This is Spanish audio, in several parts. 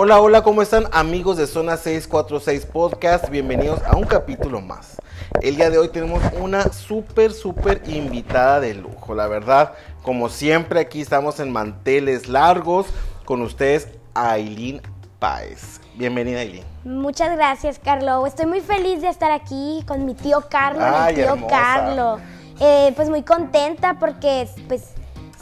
Hola, hola, ¿cómo están amigos de Zona 646 Podcast? Bienvenidos a un capítulo más. El día de hoy tenemos una súper, súper invitada de lujo. La verdad, como siempre, aquí estamos en manteles largos con ustedes, Aileen Páez. Bienvenida, Aileen. Muchas gracias, Carlo. Estoy muy feliz de estar aquí con mi tío Carlos, Ay, mi tío hermosa. Carlo. Eh, pues muy contenta porque pues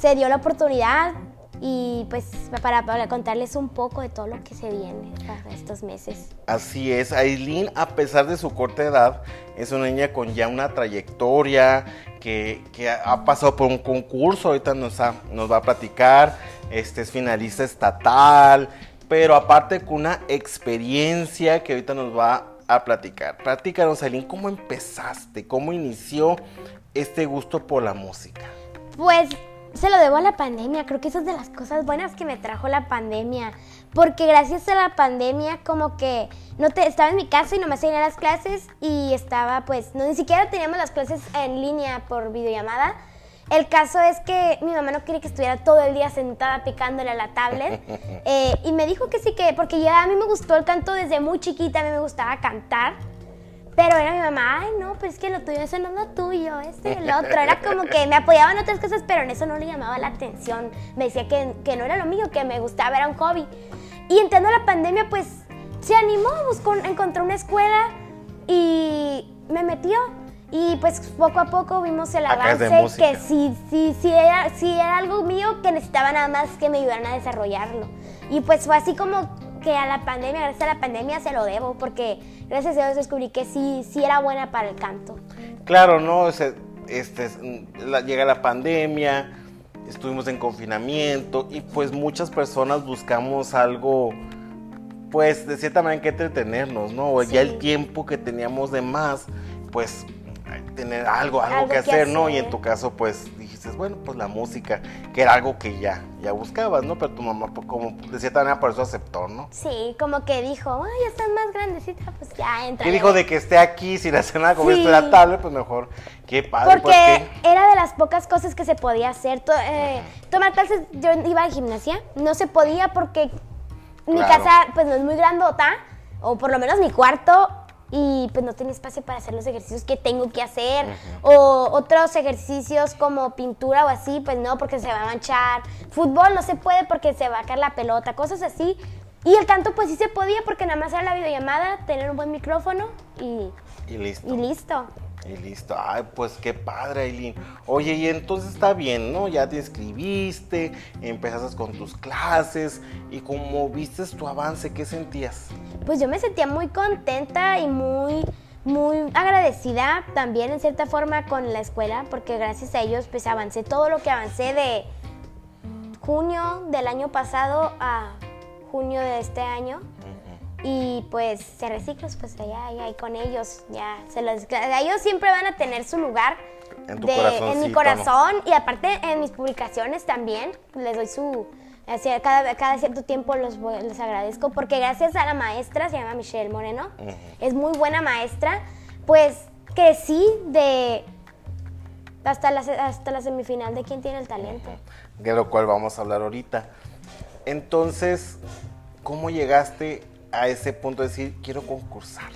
se dio la oportunidad y pues para, para contarles un poco de todo lo que se viene para estos meses. Así es, Aileen, a pesar de su corta edad, es una niña con ya una trayectoria, que, que ha pasado por un concurso, ahorita nos, ha- nos va a platicar, este es finalista estatal, pero aparte con una experiencia que ahorita nos va a platicar. Platícanos, Aileen, ¿cómo empezaste? ¿Cómo inició este gusto por la música? Pues se lo debo a la pandemia, creo que eso es de las cosas buenas que me trajo la pandemia, porque gracias a la pandemia como que no te estaba en mi casa y no me hacía ir a las clases y estaba pues no ni siquiera teníamos las clases en línea por videollamada. El caso es que mi mamá no quería que estuviera todo el día sentada picándole a la tablet eh, y me dijo que sí que porque ya a mí me gustó el canto desde muy chiquita, a mí me gustaba cantar. Pero era mi mamá, ay no, pero es que lo tuyo, eso no es lo tuyo, este es el otro. Era como que me apoyaba en otras cosas, pero en eso no le llamaba la atención. Me decía que, que no era lo mío, que me gustaba, era un hobby. Y entrando la pandemia, pues se animó, buscó, encontró una escuela y me metió. Y pues poco a poco vimos el Acá avance, que sí, sí, sí era, sí era algo mío que necesitaba nada más que me ayudaran a desarrollarlo. Y pues fue así como que a la pandemia, gracias a la pandemia se lo debo, porque gracias a Dios descubrí que sí, sí era buena para el canto. Claro, ¿no? Este, es- la- llega la pandemia, estuvimos en confinamiento y pues muchas personas buscamos algo, pues de cierta manera que entretenernos, ¿no? O Ya el tiempo que teníamos de más, pues tener algo, algo, Algo que, que hacer, ¿no? Y en tu caso, pues bueno, pues la música, que era algo que ya, ya buscabas, ¿no? Pero tu mamá, pues, como de cierta manera, por eso aceptó, ¿no? Sí, como que dijo, ay, ya estás más grandecita, pues ya entra. ¿Qué dijo de que esté aquí sin hacer nada como Sí. esto era tablet? Pues mejor, qué padre, pues Porque que... era de las pocas cosas que se podía hacer. To- eh, tomar clases, yo iba a gimnasia, no se podía porque mi Claro. casa pues no es muy grandota, o por lo menos mi cuarto, y pues no tiene espacio para hacer los ejercicios que tengo que hacer. O otros ejercicios como pintura o así, pues no, porque se va a manchar. Fútbol no se puede porque se va a caer la pelota, cosas así. Y el canto pues sí se podía porque nada más era la videollamada, tener un buen micrófono y, Y listo. y listo. Y listo. Ay, pues qué padre, Aileen. Oye, y entonces está bien, ¿no? Ya te inscribiste, empezaste con tus clases y como viste tu avance, ¿qué sentías? Pues yo me sentía muy contenta y muy, muy agradecida también en cierta forma con la escuela, porque gracias a ellos pues avancé todo lo que avancé de junio del año pasado a junio de este año. Y pues se reciclos, pues allá, allá, y con ellos, ya se los, ellos siempre van a tener su lugar En tu en corazoncito, mi ¿no? corazón y aparte en mis publicaciones también les doy su así, cada, cada cierto tiempo los les agradezco porque gracias a la maestra se llama Michelle Moreno es muy buena maestra pues crecí de hasta la, hasta la semifinal de quién tiene el talento De lo cual vamos a hablar ahorita. Entonces, ¿cómo llegaste a ese punto de decir, quiero concursar?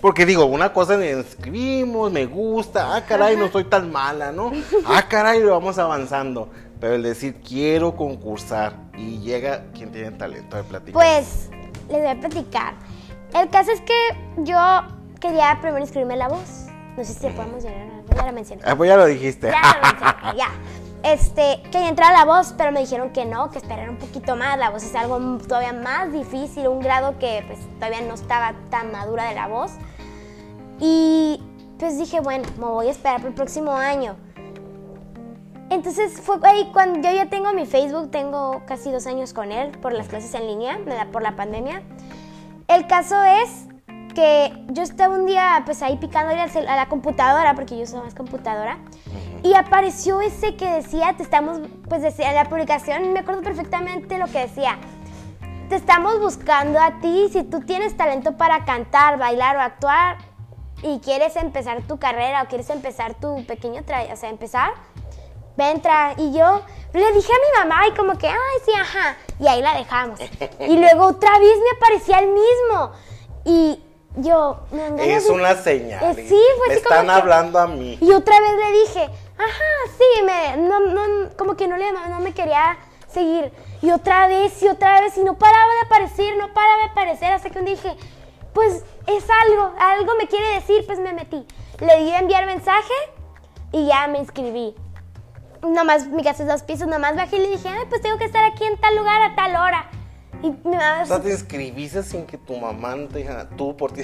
Porque digo, una cosa me inscribimos, me gusta, ah, caray, no soy tan mala, ¿no? Ah, caray, lo vamos avanzando. Pero el decir, quiero concursar y llega quien tiene talento de platicar. pues les voy a platicar el caso es que yo quería primero inscribirme en la voz no sé si podemos llegar a ya la mencioné Ah, pues ya lo dijiste. Ya, lo mencioné, ya. Este, quería entrar a la voz, pero me dijeron que no, que esperara un poquito más. La voz es algo todavía más difícil, un grado que pues todavía no estaba tan madura de la voz. Y pues dije, bueno, me voy a esperar para el próximo año. Entonces fue ahí cuando yo ya tengo mi Facebook, tengo casi dos años con él por las clases en línea, por la pandemia. El caso es que yo estaba un día pues ahí picando a la computadora, porque yo soy más computadora, y apareció ese que decía, te estamos, pues decía la publicación, me acuerdo perfectamente lo que decía, te estamos buscando a ti, si tú tienes talento para cantar, bailar o actuar, y quieres empezar tu carrera o quieres empezar tu pequeño, o sea, empezar, ve, entra. Y yo Le dije a mi mamá y como que, ay, sí, ajá. Y ahí la dejamos. Y luego otra vez me aparecía el mismo. Y yo... me Es una señal. Eh, sí, fue Me así como están que- hablando a mí. y otra vez le dije, ajá, sí, me, no, no, como que no, le, no me quería seguir. Y otra vez, y otra vez, y no paraba de aparecer, no paraba de aparecer, hasta que un día dije, pues es algo, algo me quiere decir, pues me metí. Le di a enviar mensaje y ya me inscribí. Nomás, mi casa es dos pisos, nomás bajé y le dije, ay, pues tengo que estar aquí en tal lugar a tal hora. Y mi mamá, O sea, te inscribiste sin que tu mamá no te dijera, tú por ti.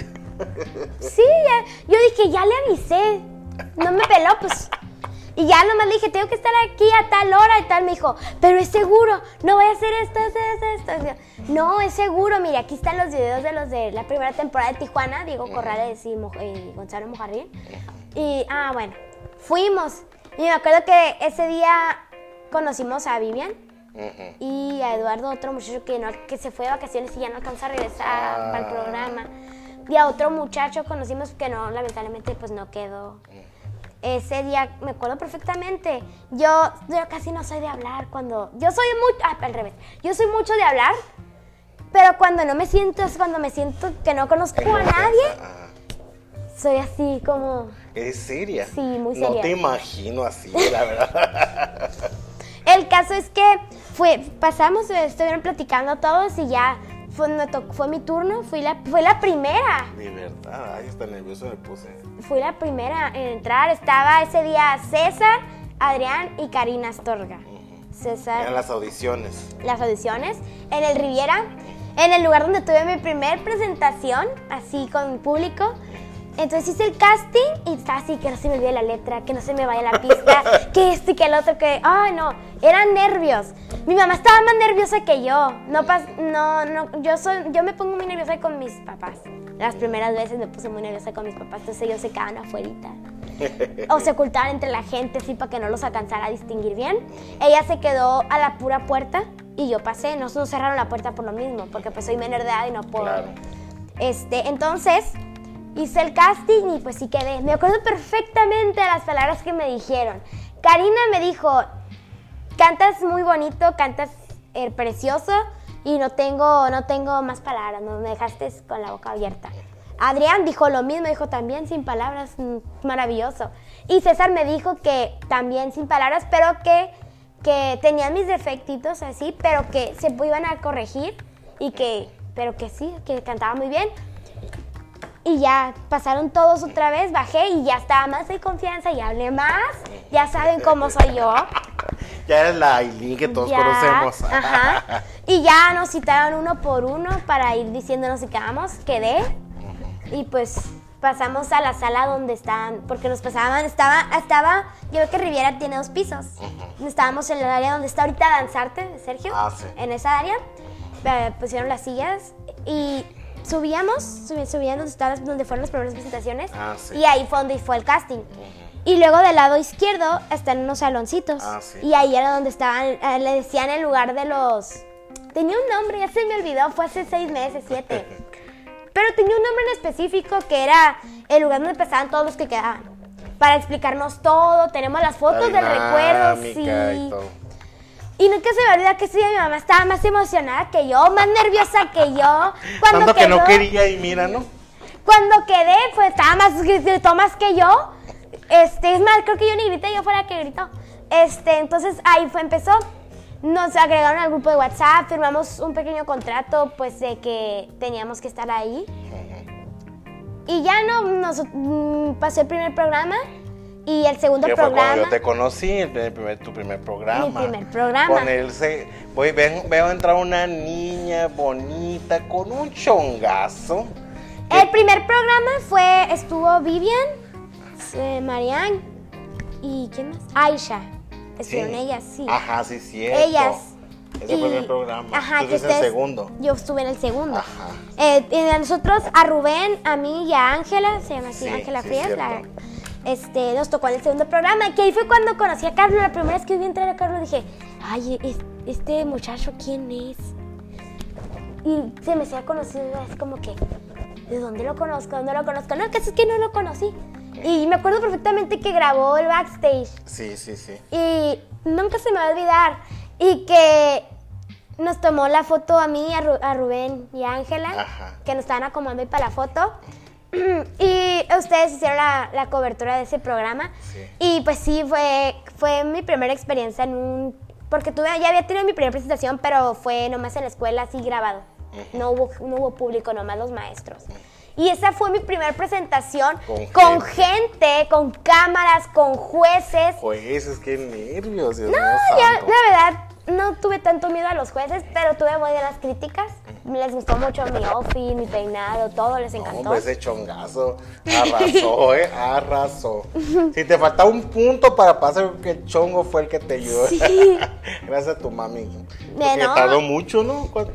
Sí, ya. Yo dije, ya le avisé. No me peló, pues. Y ya nomás le dije, tengo que estar aquí a tal hora y tal. Me dijo, pero es seguro, no voy a hacer esto, esto, esto, esto. No, es seguro. Mire, aquí están los videos de los de la primera temporada de Tijuana, Diego Corrales y, Mo- y Gonzalo Mojarrín. Y, ah, bueno, fuimos. Y me acuerdo que ese día conocimos a Vivian y a Eduardo, otro muchacho que, no, que se fue de vacaciones y ya no alcanzó a regresar Ah. para el programa. Y a otro muchacho conocimos que no, lamentablemente, pues no quedó. Ese día me acuerdo perfectamente. Yo, yo casi no soy de hablar cuando. Yo soy muy. Ah, al revés. Yo soy mucho de hablar, pero cuando no me siento, es cuando me siento que no conozco a nadie, soy así como. ¿Eres seria? Sí, muy No seria. te imagino así, la verdad. El caso es que fue, pasamos, estuvieron platicando todos y ya fue, me tocó- fue mi turno, fui la, fue la primera, De verdad, ay, está nervioso me puse. fui la primera en entrar. Estaba ese día César, Adrián y Karina Astorga. César, Eran las audiciones. las audiciones en el Riviera, en el lugar donde tuve mi primer presentación, así con público. Entonces hice el casting y estaba así, que no se me olvide la letra, que no se me vaya la pista, que esto y que el otro, que, ay no, eran nervios. Mi mamá estaba más nerviosa que yo. No, pas- no, no, yo soy, yo me pongo muy nerviosa con mis papás. Las primeras veces me puse muy nerviosa con mis papás, entonces ellos se quedaban afuerita. O se ocultaban entre la gente así para que no los alcanzara a distinguir bien. Ella se quedó a la pura puerta y yo pasé. No, no cerraron la puerta por lo mismo, porque pues soy menor de edad y no puedo. Claro. Este, entonces hice el casting y pues sí quedé. Me acuerdo perfectamente de las palabras que me dijeron. Karina me dijo, cantas muy bonito, cantas eh, precioso y no tengo, no tengo más palabras, no me dejaste con la boca abierta. Adrián dijo lo mismo, dijo también sin palabras, mm, maravilloso. Y César me dijo que también sin palabras, pero que, que tenía mis defectitos así, pero que se iban a corregir y que, pero que sí, que cantaba muy bien. Y ya pasaron todos otra vez, bajé y ya estaba más de confianza y hablé más. Ya saben cómo soy yo. Ya eres la Aileen que todos Ya, conocemos. Ajá. Y ya nos citaron uno por uno para ir diciéndonos si quedamos. Quedé. Y pues pasamos a la sala donde estaban, porque nos pasaban, estaba, estaba, yo veo que Riviera tiene dos pisos. Estábamos en el área donde está ahorita Danzarte, Sergio. Ah, sí. En esa área. eh, pusieron las sillas y subíamos, subían donde, estaban- donde fueron las primeras presentaciones. Ah, sí. Y ahí fue donde fue el casting. Y luego del lado izquierdo están unos saloncitos. Ah, sí. Y ahí era donde estaban, eh, le decían el lugar de los... Tenía un nombre, ya se me olvidó, fue hace seis meses, siete. Pero tenía un nombre en específico que era el lugar donde empezaban todos los que quedaban. Para explicarnos todo, tenemos las fotos del recuerdo, sí. y todo. Y nunca se me olvida que día mi mamá estaba más emocionada que yo, más nerviosa que yo. Cuando Tanto que no quería y mira, ¿no? cuando quedé, pues estaba más, gritó más que yo. Este, es más, creo que yo ni grité, yo fue la que gritó. Este, entonces ahí fue, empezó. Nos agregaron al grupo de WhatsApp, firmamos un pequeño contrato, pues de que teníamos que estar ahí. Y ya no, nos mm, pasó el primer programa y el segundo Que fue programa. cuando yo te conocí, el primer, tu primer programa. Mi primer programa. Con él se, voy, ven- veo entrar una niña bonita con un chongazo. El primer programa fue, estuvo Vivian, eh, Marianne y ¿quién más? Aisha. Estuvieron Sí. ellas, sí. Ajá, sí, cierto. Ellas. Ese fue el primer programa. Ajá, Tú que el segundo. Yo estuve en el segundo. Ajá. Eh, y a nosotros, a Rubén, a mí y a Ángela, se llama así, Sí, Ángela sí, Frías. Este, nos tocó en el segundo programa, que ahí fue cuando conocí a Carlos, la primera vez que vi entrar a Carlos dije, ay, es- este muchacho, ¿quién es? Y se me hacía conocido, es como que, ¿de dónde lo conozco? ¿Dónde lo conozco? No, que es que no lo conocí. Y me acuerdo perfectamente que grabó el backstage. Sí, sí, sí. Y nunca se me va a olvidar. Y que nos tomó la foto a mí, a, Ru- a Rubén y a Ángela, que nos estaban acomodando ahí para la foto. Y ustedes hicieron la, la cobertura de ese programa. Sí. Y pues sí, fue, fue mi primera experiencia en un... Porque tuve, ya había tenido mi primera presentación, pero fue nomás en la escuela, así grabado. No hubo, no hubo público, nomás los maestros. Y esa fue mi primera presentación Con con, gente. con cámaras, con jueces. Jueces, qué nervios, Dios No, ya, santo. la verdad, no tuve tanto miedo a los jueces, pero tuve muy buenas críticas. Les gustó mucho mi outfit, mi peinado, todo les encantó. hombre, ese chongazo arrasó, ¿eh? Arrasó. Si te faltaba un punto para pasar, que el chongo fue el que te ayudó. Sí. Gracias a tu mami. Porque no. tardó mucho, ¿no? ¿Cuánto?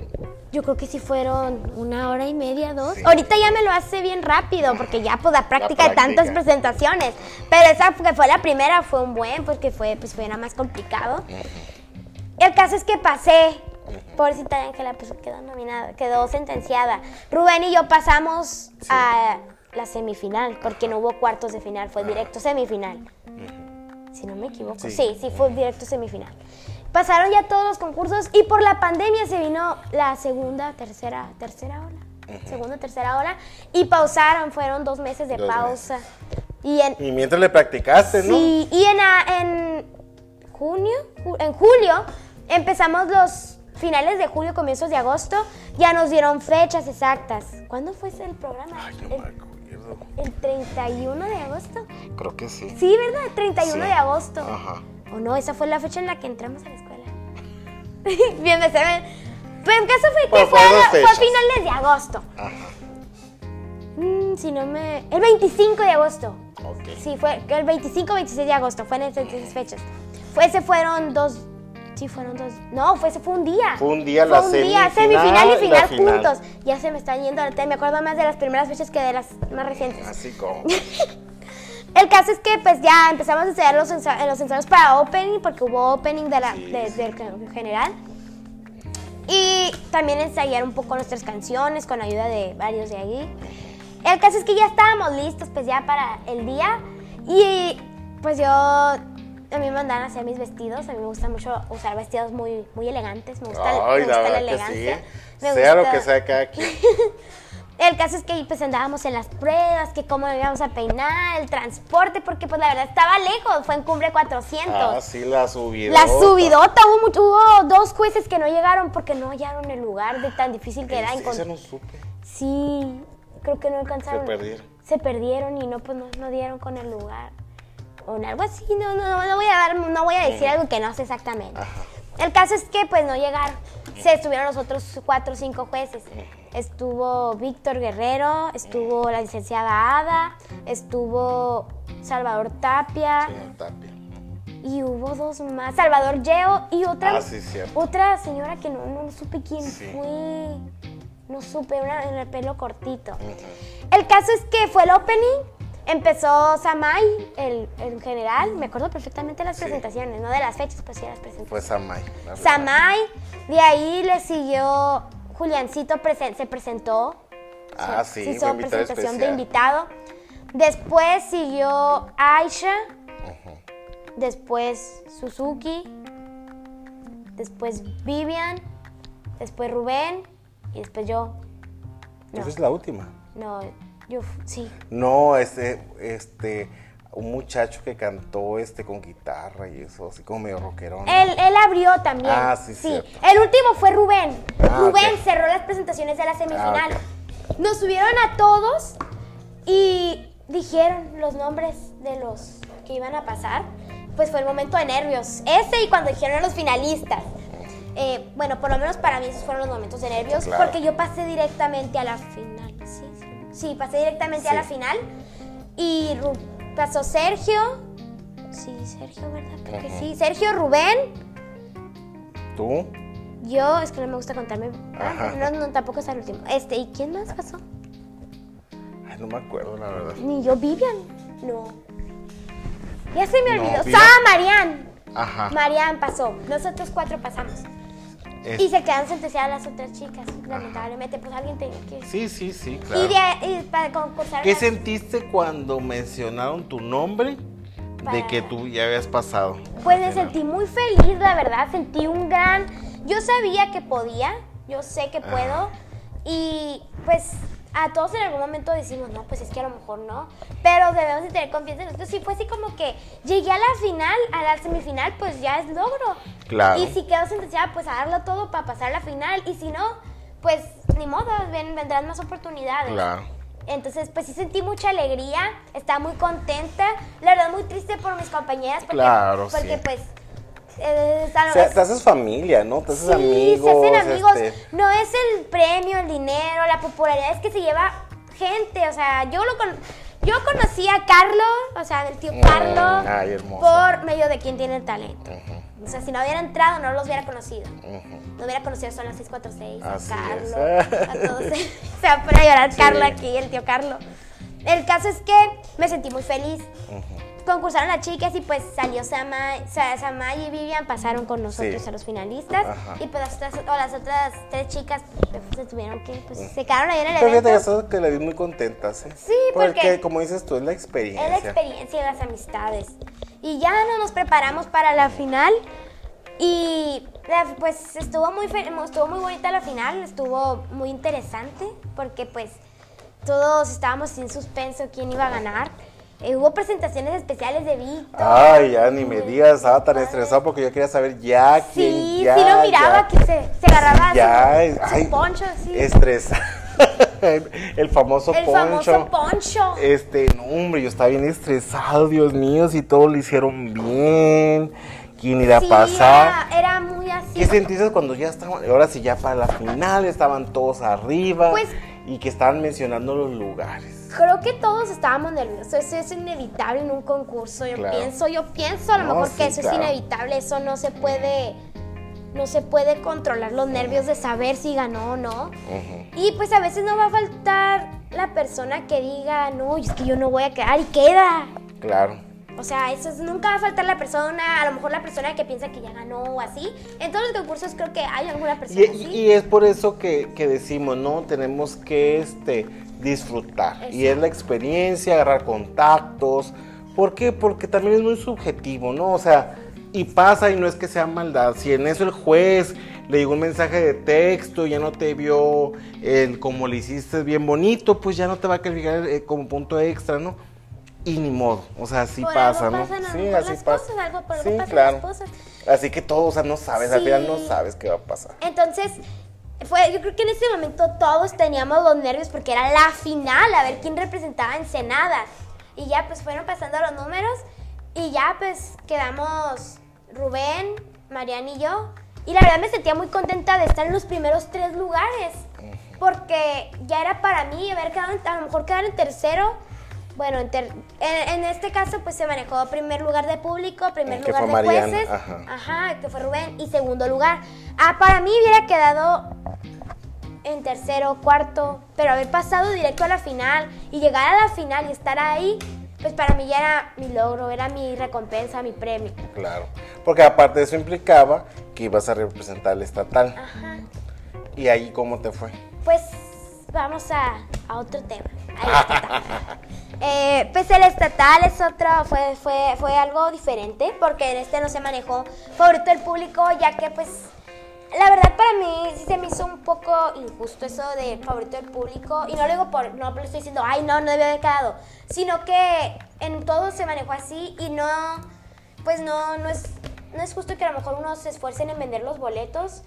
Yo creo que sí fueron una hora y media, dos. Sí. Ahorita ya me lo hace bien rápido porque ya pues la práctica de práctica. tantas presentaciones. Pero esa que fue la primera fue un buen porque fue pues fue era más complicado. El caso es que pasé. Pobrecita Ángela pues quedó nominada, quedó sentenciada. Rubén y yo pasamos a la semifinal porque no hubo cuartos de final, fue directo semifinal. Si no me equivoco. Sí. Sí, sí, fue directo semifinal. Pasaron ya todos los concursos y por la pandemia se vino la segunda, tercera, tercera ola. Segunda, tercera ola. Y pausaron, fueron dos meses de Dos pausa. Y en, Y mientras le practicaste, ¿no? sí, y en, en junio, ju- en julio, empezamos los finales de julio, comienzos de agosto. Ya nos dieron fechas exactas. ¿Cuándo fue ese el programa? Ay, no me el, acuerdo. el 31 de agosto. Creo que sí. Sí, ¿verdad? 31 Sí. de agosto. Ajá. O no, esa fue la fecha en la que entramos a la escuela. Bien, me ven. Pues el caso fue que fue, fue a finales de agosto. Ajá. Mm, si no me. El 25 de agosto. Ok. Sí, fue el 25 26 de agosto. Fue en esas esas fechas. Fue, ese fueron dos. Sí, fueron dos. No, fue, fue un día. Fue un día Fue la un día, semifinal y final final. juntos. Ya se me están yendo la Me acuerdo más de las primeras fechas que de las más recientes. Así como. El caso es que pues ya empezamos a ensayar los, ensa- los ensayos para opening, porque hubo opening de la, Sí, de- sí. del gen- general. Y también ensayar un poco nuestras canciones con ayuda de varios de allí. El caso es que ya estábamos listos pues ya para el día. Y pues yo, a mí me mandaron a hacer mis vestidos. A mí me gusta mucho usar vestidos muy, muy elegantes. Me gusta, Ay, me la gusta la sí. elegancia. Me Sea lo que sea cada quien. el caso es que pues andábamos en las pruebas, que cómo íbamos a peinar, el transporte, porque pues la verdad estaba lejos, fue en Cumbre 400. Ah, sí, la subida. La subidota, hubo, mucho- hubo dos jueces que no llegaron porque no hallaron el lugar de tan difícil que era encontrar. no supe. Sí, creo que no alcanzaron. Se perdieron. Se perdieron y no, pues no, no dieron con el lugar. O en algo así, no, no, no, no voy a dar, no voy a decir algo que no sé exactamente. Ajá. El caso es que pues no llegaron. Se estuvieron los otros cuatro o cinco jueces. Estuvo Víctor Guerrero, estuvo la licenciada Ada, estuvo Salvador Tapia Señor Tapia. y hubo dos más, Salvador Yeo y otra Ah, sí, otra señora que no, no supe quién Sí. fue. No supe, una en el pelo cortito. El caso es que fue el opening. Empezó Samay, el, el general. Me acuerdo perfectamente de las Sí. presentaciones, no de las fechas, pues sí de las presentaciones. Fue Samay. Samay, de ahí le siguió Juliancito, presen- se presentó. Ah, sí, se hizo presentación de invitado. Después siguió Aisha. Después Suzuki. Después Vivian. Después Rubén. Y después yo. No, Esa es la última. no, yo sí. No, este, este, un muchacho que cantó este con guitarra y eso, así como medio rockerón. Él, él abrió también. Ah, sí, cierto. El último fue Rubén. Ah, Rubén cerró las presentaciones de la semifinal. Ah, Nos subieron a todos y dijeron los nombres de los que iban a pasar. Pues fue el momento de nervios. Ese y cuando dijeron a los finalistas. Eh, bueno, por lo menos para mí esos fueron los momentos de nervios. Claro. Porque yo pasé directamente a la final. Sí, pasé directamente a la final. Y Ru- pasó Sergio. Sí, Sergio, ¿verdad? Creo que sí. Sergio, Rubén. ¿Tú? Yo, es que no me gusta contarme. Ah, no, no, tampoco es el último. Este, ¿y quién más pasó? Ay, no me acuerdo, la verdad. Ni yo, Vivian. No. Ya se me No, olvidó. Vivian. ¡Ah, Marian! Ajá. Marian pasó. Nosotros cuatro pasamos. Es- Y se quedaron sentenciadas las otras chicas. Lamentablemente, pues alguien tenía que. Sí, sí, sí, Y, claro. de, y para concursar. ¿Qué las- sentiste cuando mencionaron tu nombre de que tú ya habías pasado. Pues me sentí muy feliz, la verdad. Sentí un gran. Yo sabía que podía, yo sé que puedo. Y pues a todos en algún momento decimos, no, pues es que a lo mejor no. Pero debemos de tener confianza en nosotros. Si fue así como que llegué a la final, a la semifinal, pues ya es logro. Claro. Y si quedo sentenciada, pues a darlo todo para pasar a la final. Y si no, pues ni modo, ven- vendrán más oportunidades. Claro. Entonces, pues sí sentí mucha alegría, estaba muy contenta, la verdad muy triste por mis compañeras porque, Claro, porque sí. pues eh, O sea, te haces familia, ¿no? Te haces sí, amigos. se hacen amigos. este, No es el premio, el dinero, la popularidad, es que se lleva gente, o sea, yo lo con- yo conocí a Carlos, o sea, del tío Mm, Carlos, ay, hermoso. por medio de quien tiene el talento. O sea, si no hubiera entrado, no los hubiera conocido. No hubiera conocido solo a 646, Así a es. Carlos, a todos. Se va a poner a llorar Sí. Carlos aquí, el tío Carlos. El caso es que me sentí muy feliz. Concursaron las chicas y pues salió Sama, Sa- Samay y Vivian, pasaron con nosotros Sí. a los finalistas. Ajá. Y pues las otras, o las otras tres chicas pues, se tuvieron que, pues se quedaron ahí en el Pero fíjate evento. eso que la vi muy contenta, ¿sí? Sí, porque- como dices tú, es la experiencia. Es la experiencia y las amistades. Y ya no nos preparamos para la final. Y pues estuvo muy, estuvo muy bonita la final, estuvo muy interesante porque pues todos estábamos sin suspenso quién iba a ganar. Eh, hubo presentaciones especiales de Víctor. Ay, ya ni me digas, estaba tan estresado porque yo quería saber ya quién. Sí, ya, sí lo miraba ya. que se, se agarraba Ya, su, ay, poncho así. Estresa. el famoso el poncho. famoso poncho. Este, no, hombre, yo estaba bien estresado, Dios mío, si todo lo hicieron bien, quién irá a Sí, pasar. Era, era muy así. ¿Qué sentiste cuando ya estaban, ahora sí ya para la final, estaban todos arriba Pues- y que estaban mencionando los lugares? Creo que todos estábamos nerviosos, eso es inevitable en un concurso, yo Claro. pienso, yo pienso a lo No, mejor sí, que eso claro. es inevitable, eso no se puede, no se puede controlar los nervios de saber si ganó o no. Y pues a veces no va a faltar la persona que diga, no, es que yo no voy a quedar y queda. Claro. O sea, eso es- nunca va a faltar la persona, a lo mejor la persona que piensa que ya ganó o así. En todos los concursos creo que hay alguna persona Y, así. y es por eso que, que decimos, ¿no? Tenemos que este, disfrutar. Y es la experiencia, agarrar contactos. ¿Por qué? Porque también es muy subjetivo, ¿no? O sea, y pasa y no es que sea maldad. Si en eso el juez le llegó un mensaje de texto y ya no te vio el como le hiciste bien bonito, pues ya no te va a calificar eh, como punto extra, ¿no? Y ni modo, o sea, así Por pasa, algo ¿no? pasan sí, así las pasa. cosas, algo por algo sí, pasan claro. las cosas. Así que todos, o sea, no sabes, al final no sabes qué va a pasar. Entonces, fue, yo creo que en ese momento todos teníamos los nervios porque era la final, a ver quién representaba a Ensenada. Y ya pues fueron pasando los números y ya pues quedamos Rubén, Mariana y yo. Y la verdad me sentía muy contenta de estar en los primeros tres lugares. Porque ya era para mí haber quedado, a lo mejor quedar en tercero. Bueno, en, en- este caso pues se manejó primer lugar de público, primer Que lugar de Mariana, jueces. ajá. Ajá, que fue Rubén. Y segundo lugar. Ah, para mí hubiera quedado en tercero, cuarto, pero haber pasado directo a la final y llegar a la final y estar ahí, pues para mí ya era mi logro, era mi recompensa, mi premio. Claro. Porque aparte de eso implicaba que ibas a representar el estatal. Ajá. ¿Y ahí cómo te fue? Pues vamos a, a otro tema. Eh, pues el estatal es otro, fue, fue, fue algo diferente, porque en este no se manejó favorito del público, ya que pues la verdad para mí sí se me hizo un poco injusto eso de favorito del público, y no lo digo por, no lo estoy diciendo, ay no, no debió haber quedado, sino que en todo se manejó así y no, pues no, no es, no es justo que a lo mejor unos se esfuercen en vender los boletos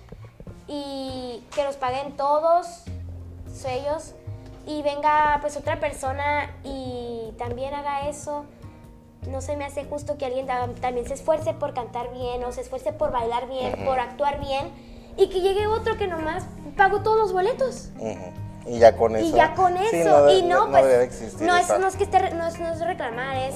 y que los paguen todos ellos y venga pues otra persona y también haga eso. No se me hace justo que alguien ta- también se esfuerce por cantar bien o se esfuerce por bailar bien, por actuar bien y que llegue otro que nomás pagó todos los boletos. Ujú. Y ya con eso. Y ya con Sí, eso, de- y no, no pues, debería existir no es, no es que esté, no es, no es reclamar, es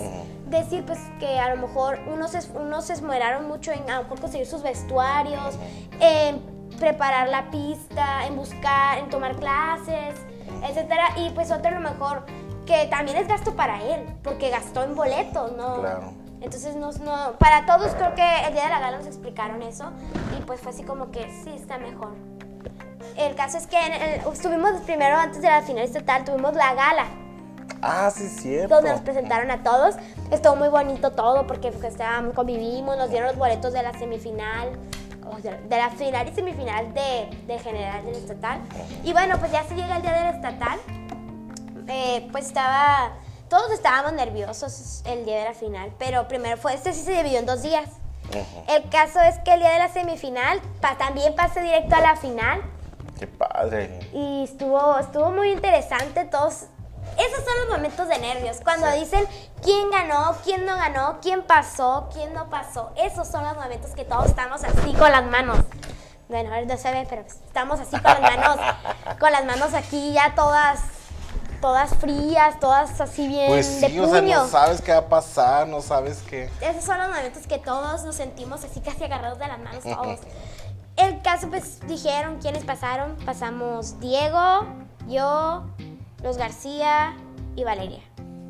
decir, pues, que a lo mejor unos unos se esmeraron mucho en, a lo mejor, conseguir sus vestuarios, en preparar la pista, en buscar, en tomar clases, etcétera, y pues otro a lo mejor que también es gasto para él, porque gastó en boletos, ¿no? Claro. Entonces, no, no, para todos creo que el día de la gala nos explicaron eso, y pues fue así como que sí, está mejor. El caso es que en el- estuvimos primero antes de la final estatal, tuvimos la gala. Ah, sí, cierto. Donde nos presentaron a todos. Estuvo muy bonito todo porque pues, estábamos, convivimos, nos dieron los boletos de la semifinal, o sea, de la final y semifinal de, de general del estatal. Y bueno, pues ya se llega el día del estatal. eh, pues estaba, todos estábamos nerviosos el día de la final, pero primero fue, este sí se dividió en dos días. El caso es que el día de la semifinal pa- también pasé directo a la final Qué padre. y estuvo, estuvo muy interesante todos. Esos son los momentos de nervios, cuando dicen quién ganó, quién no ganó, quién pasó, quién no pasó. Esos son los momentos que todos estamos así con las manos. Bueno, ahora no se ve, pero estamos así con las manos, con las manos aquí ya todas, todas frías, todas así bien Pues de sí, o sea, puño. no sabes qué va a pasar, no sabes qué. Esos son los momentos que todos nos sentimos así casi agarrados de las manos todos. El caso, pues dijeron quiénes pasaron. Pasamos Diego, yo, los García y Valeria.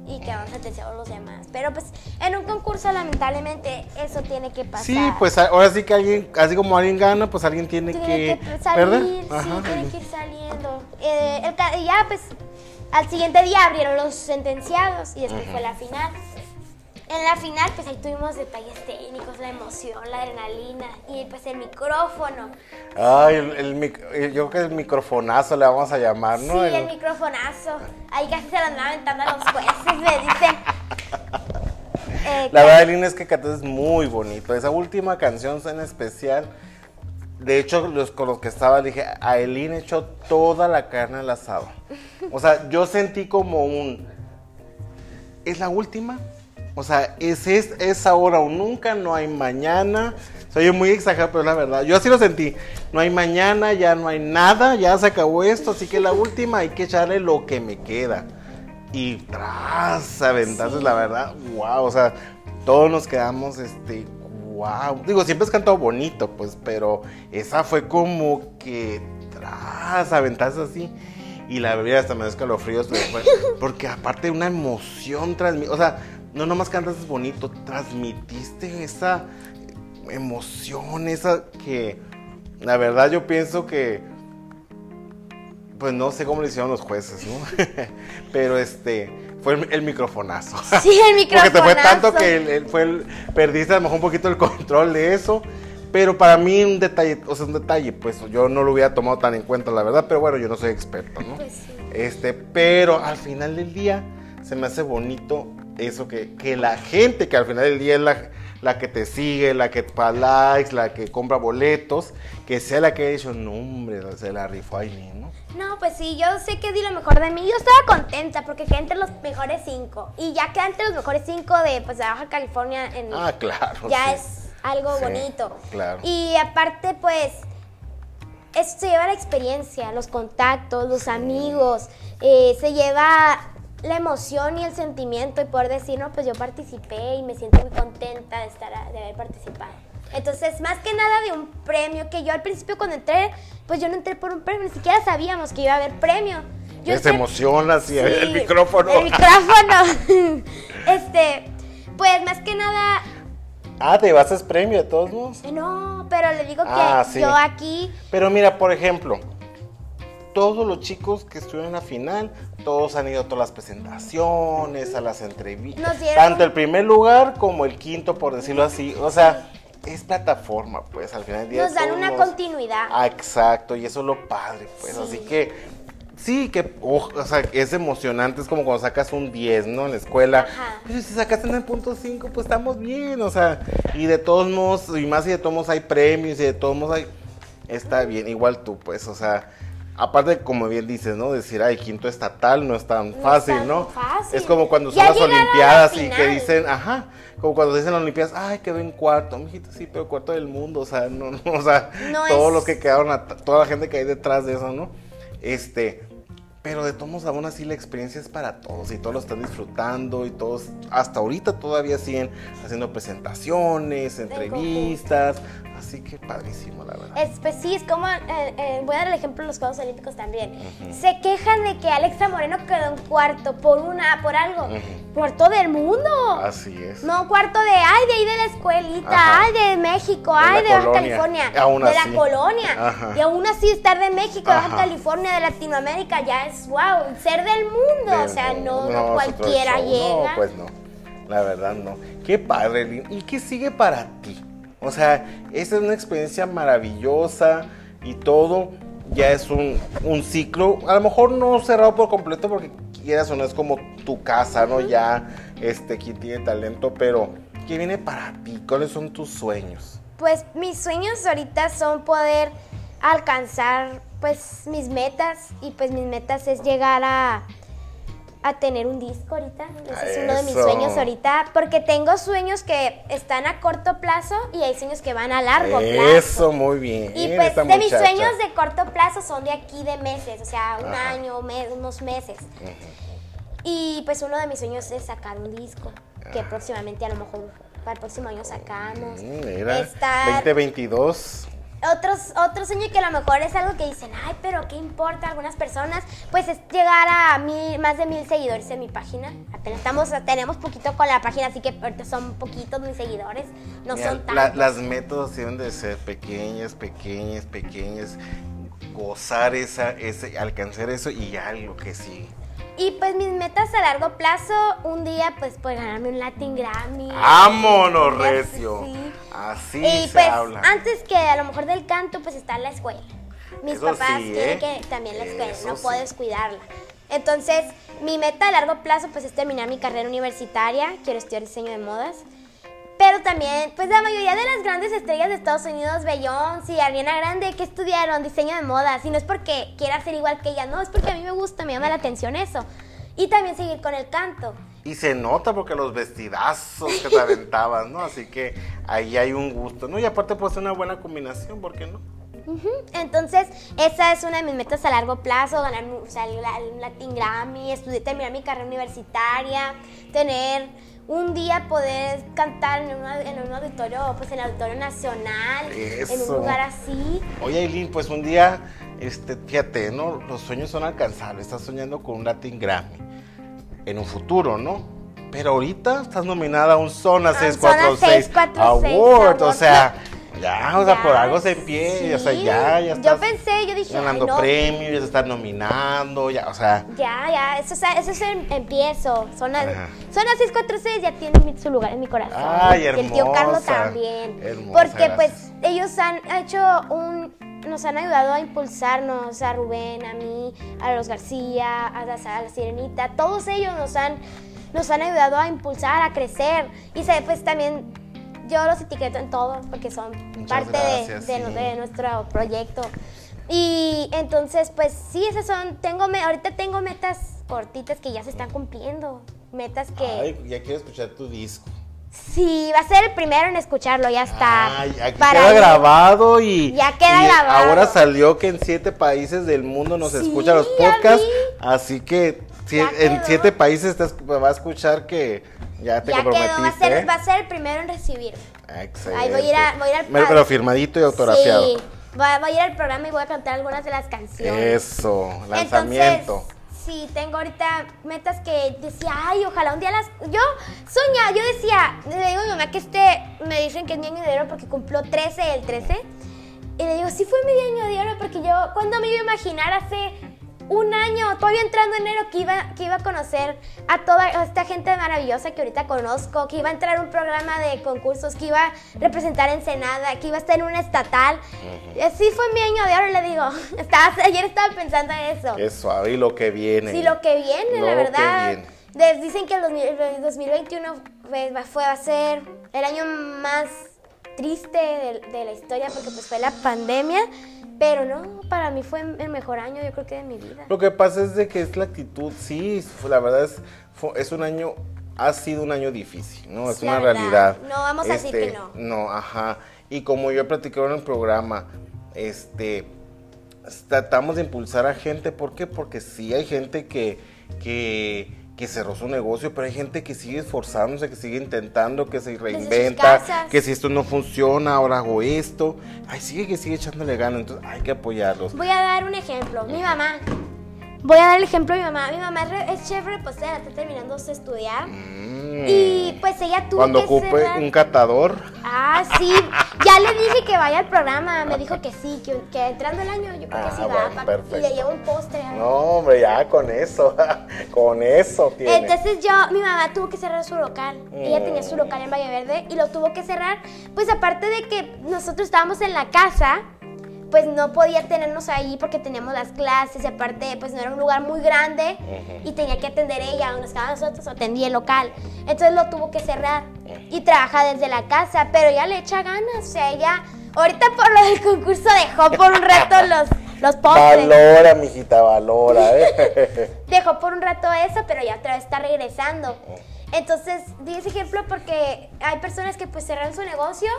Y quedamos sentenciados los demás. Pero pues en un concurso lamentablemente eso tiene que pasar. Sí, pues ahora sí que alguien, así como alguien gana, pues alguien tiene, Tiene que, que salir, ¿verdad? sí, Ajá. tiene que ir saliendo. Eh, el ya pues al siguiente día abrieron los sentenciados y después fue la final. En la final, pues ahí tuvimos detalles técnicos, la emoción, la adrenalina y pues el micrófono. Ay, el, el mic- eh, yo creo que el microfonazo le vamos a llamar, ¿no? sí, El- el microfonazo. Ahí casi se lo andaban aventando a los jueces, me dicen. Eh, La verdad, Lina, es que cantas muy bonito. Esa última canción en especial, de hecho, los con los que estaba, dije, a Elina echó toda la carne al asado. O sea, yo sentí como un, ¿es la última? O sea, es, es, es ahora o nunca, no hay mañana. Soy muy exagerado, pero es la verdad. Yo así lo sentí. No hay mañana, ya no hay nada, ya se acabó esto, así que la última hay que echarle lo que me queda. Y tras aventaste, la verdad, wow, o sea, todos nos quedamos, este, wow. Digo, siempre has cantado bonito, pues, pero esa fue como que tras aventaste así. Y la bebida hasta me dio escalofríos, porque aparte una emoción transmi- o sea, no nomás cantas bonito, transmitiste esa emoción, esa que, la verdad yo pienso que, pues no sé cómo le hicieron los jueces, ¿no? Pero este, fue el, el microfonazo. Sí, el Porque te fue tanto microfonazo. que el- el- fue el- perdiste a lo mejor un poquito el control de eso. Pero para mí un detalle, o sea, un detalle, pues yo no lo hubiera tomado tan en cuenta, la verdad, pero bueno, yo no soy experto, ¿no? Pues sí. Este, pero al final del día se me hace bonito eso que, que la gente que al final del día es la, la que te sigue, la que pa likes, la que compra boletos, que sea la que ha dicho, no hombre, se la rifó Aileen, ¿no? No, pues sí, yo sé que di lo mejor de mí. Yo estaba contenta porque quedé entre los mejores cinco. Y ya quedé entre los mejores cinco de, pues, de Baja California en, Ah, claro. ya sí. es algo Sí, bonito. claro. Y aparte, pues, esto se lleva la experiencia, los contactos, los amigos, eh, se lleva la emoción y el sentimiento y poder decir, no, pues yo participé y me siento muy contenta de, estar, de haber participado. Entonces, más que nada de un premio, que yo al principio cuando entré, pues yo no entré por un premio, ni siquiera sabíamos que iba a haber premio. Yo Se entré- emociona así, el micrófono. El micrófono. este, pues más que nada, Ah, te vas a premio de todos modos. no, pero le digo que Ah, sí. yo aquí Pero mira, por ejemplo, todos los chicos que estuvieron en la final, todos han ido a todas las presentaciones, a las entrevistas. Tanto el primer lugar como el quinto, por decirlo así. O sea, es plataforma, pues, al final del día. nos dan una continuidad. Ah, exacto, y eso es lo padre, pues. Sí. Así que, sí, que, oh, o sea, es emocionante, es como cuando sacas un 10, ¿no? En la escuela. Ajá. Pero si sacaste en el punto 5, pues estamos bien, o sea, y de todos modos, y más si de todos modos hay premios, y de todos modos hay, está bien, igual tú, pues, o sea, aparte, como bien dices, ¿no? Decir, ay, quinto estatal no es tan No fácil, tan ¿no? fácil. Es como cuando son Ya las la Olimpiadas y que dicen, ajá, como cuando dicen las Olimpiadas, ay, quedó en cuarto, mijito, sí, pero cuarto del mundo, o sea, no, no, o sea, No todos es- los que quedaron, toda la gente que hay detrás de eso, ¿no? Este, pero de todos modos, aún así la experiencia es para todos y todos lo están disfrutando y todos hasta ahorita todavía siguen haciendo presentaciones, entrevistas, Así que padrísimo, la verdad. Es, pues sí, es como, eh, eh, voy a dar el ejemplo de los Juegos Olímpicos también. Se quejan de que Alexa Moreno quedó en cuarto por una, por algo. Por todo el mundo. Así es. No, cuarto de, ay, de ahí de la escuelita, Ajá. ay, de México, De ay, de Baja colonia. California, Aún de así. la colonia. Ajá. Y aún así estar de México, de Baja. California, de Latinoamérica, ya es wow, ser del mundo. Del o sea, no, mundo. no cualquiera llega. No, pues no. La verdad no. Qué padre. ¿Y qué sigue para ti? O sea, esta es una experiencia maravillosa y todo. Ya es un, un ciclo, a lo mejor no cerrado por completo porque quieras o no es como tu casa, ¿no? Ya, este, quien tiene talento, pero ¿qué viene para ti? ¿Cuáles son tus sueños? Pues mis sueños ahorita son poder alcanzar pues mis metas y pues mis metas es llegar a, a tener un disco ahorita. Ese es uno de mis Eso. sueños ahorita porque tengo sueños que están a corto plazo y hay sueños que van a largo plazo. Eso, muy bien. Y pues de mis muchacha. sueños de corto plazo son de aquí de meses, o sea, un Ajá. año, unos meses. Y pues uno de mis sueños es sacar un disco, que próximamente a lo mejor para el próximo año sacamos. Mm, Mira, Estar- 2022. Otros, otro sueño que a lo mejor es algo que dicen, ay, pero ¿qué importa a algunas personas? Pues es llegar a mil, más de mil seguidores en mi página. Apenas estamos, tenemos poquito con la página, así que son poquitos mis seguidores, no Mira, son tantos. la- las metas deben de ser pequeñas, pequeñas, pequeñas. Gozar esa, ese, alcanzar eso y ya lo que sí. Y pues mis metas a largo plazo, un día pues poder ganarme un Latin Grammy. ¡Vámonos, sé, recio! sí. Así y se pues habla. antes que a lo mejor del canto, pues está la escuela. Mis Eso papás sí, quieren ¿eh? que también la escuela, Eso no sí. puedo descuidarla. Entonces, mi meta a largo plazo pues es terminar mi carrera universitaria, quiero estudiar diseño de modas. Pero también, pues la mayoría de las grandes estrellas de Estados Unidos, Beyoncé y Ariana Grande, que estudiaron diseño de modas. Y no es porque quiera ser igual que ella, no, es porque a mí me gusta, me llama la atención eso. Y también seguir con el canto. Y se nota porque los vestidazos que te aventabas, ¿no? Así que ahí hay un gusto, ¿no? Y aparte puede ser una buena combinación, ¿por qué no? Entonces, esa es una de mis metas a largo plazo, ganar o sea, la- el Latin Grammy, estudiar, terminar mi carrera universitaria, tener un día poder cantar en, una- en un auditorio, pues en el Auditorio Nacional, en un lugar así. Oye, Aileen, pues un día, este, fíjate, ¿no? Los sueños son alcanzables. Estás soñando con un Latin Grammy en un futuro, ¿no? Pero ahorita estás nominada a un Zona Ah, 646 Zona 646 Award. O sea, ya, o sea, Ya, por algo se pie, o sea, sí. ya, ya Yo estás pensé, yo dije, ganando no. premios, ya te estás nominando, ya, o sea, Ya, ya, eso, es- eso es el empiezo. Zona, Ajá. zona 646 ya tiene mi- su lugar en mi corazón. Ay, y el tío Carlos también. hermosa, porque pues ellos han hecho un nos han ayudado a impulsarnos, a Rubén, a mí, a los García, a la, a la Sirenita, todos ellos nos han, nos han ayudado a impulsar, a crecer. Y se, pues también yo los etiqueto en todo porque son Muchas parte de- gracias, de, sí. de nuestro proyecto. Y entonces, pues sí, esas son, tengo, me- ahorita tengo metas cortitas que ya se están cumpliendo. Metas que... ay, ya quiero escuchar tu disco. Sí, va a ser el primero en escucharlo, ya está. Ay, aquí Para queda ir- grabado y, Ya queda y grabado. ahora salió que en siete países del mundo nos Sí, escuchan los ya podcasts, así que si- Ya en siete países te va a escuchar que ya te Ya quedó, va a, ser, ¿eh? va a ser el primero en recibir. Excelente. Ahí voy a ir a- voy a ir al- Pero, pero firmadito y autografiado. Sí, voy a, voy a ir al programa y voy a cantar algunas de las canciones. Eso, lanzamiento. Entonces, sí, tengo ahorita metas que decía, ay, ojalá un día las... Yo soñaba, yo decía, le digo a mi mamá que este, me dicen que es mi año de oro porque cumplió 13 el 13. Y le digo, sí fue mi año de oro porque yo, cuando me iba a imaginar hace un año, todavía entrando en enero, que iba, que iba a conocer a toda esta gente maravillosa que ahorita conozco, que iba a entrar a un programa de concursos, que iba a representar Ensenada, que iba a estar en una estatal. Así fue mi año de oro, le digo. Estaba, ayer estaba pensando en eso. Qué suave y lo que viene. Sí, lo que viene, Lo la que verdad. viene. Les dicen que el 2000 el 2021 fue, va- fue a ser el año más triste de, de la historia porque pues fue la pandemia, pero no, para mí fue el mejor año yo creo que de mi vida. Lo que pasa es de que es la actitud, sí, la verdad es, fue- es un año, ha sido un año difícil, ¿no? Es La una verdad. realidad. Este, No vamos a decir que no. No, ajá. Y como yo he platicado en el programa, este, tratamos de impulsar a gente, ¿por qué? Porque sí hay gente que, que, que cerró su negocio, pero hay gente que sigue esforzándose, que sigue intentando, que se reinventa, que si esto no funciona, ahora hago esto. Ay, sigue que sigue echándole ganas, entonces hay que apoyarlos. Voy a dar un ejemplo. Mi mamá Voy a dar el ejemplo de mi mamá. Mi mamá es chef repostera, está terminando de estudiar. Mm. Y pues ella tuvo Cuando ocupe un catador. Ah, sí. Ya le dije que vaya al programa. Me dijo que sí, que, entrando el año yo creo que sí ah, va. Y le llevo un postre. No, hombre, ya con eso. con eso tiene. Entonces yo, mi mamá tuvo que cerrar su local. Ella tenía su local en Valle Verde y lo tuvo que cerrar. Pues aparte de que nosotros estábamos en la casa pues no podía tenernos ahí porque teníamos las clases y aparte pues no era un lugar muy grande y tenía que atender ella, donde estaba nosotros atendía el local. Entonces lo tuvo que cerrar y trabaja desde la casa, pero ella le echa ganas, o sea, ella ahorita por lo del concurso dejó por un rato los los postres. Valora, mijita, valora, ¿eh? Dejó por un rato eso, pero ya otra vez está regresando. Entonces, di ese ejemplo porque hay personas que pues cerraron su negocio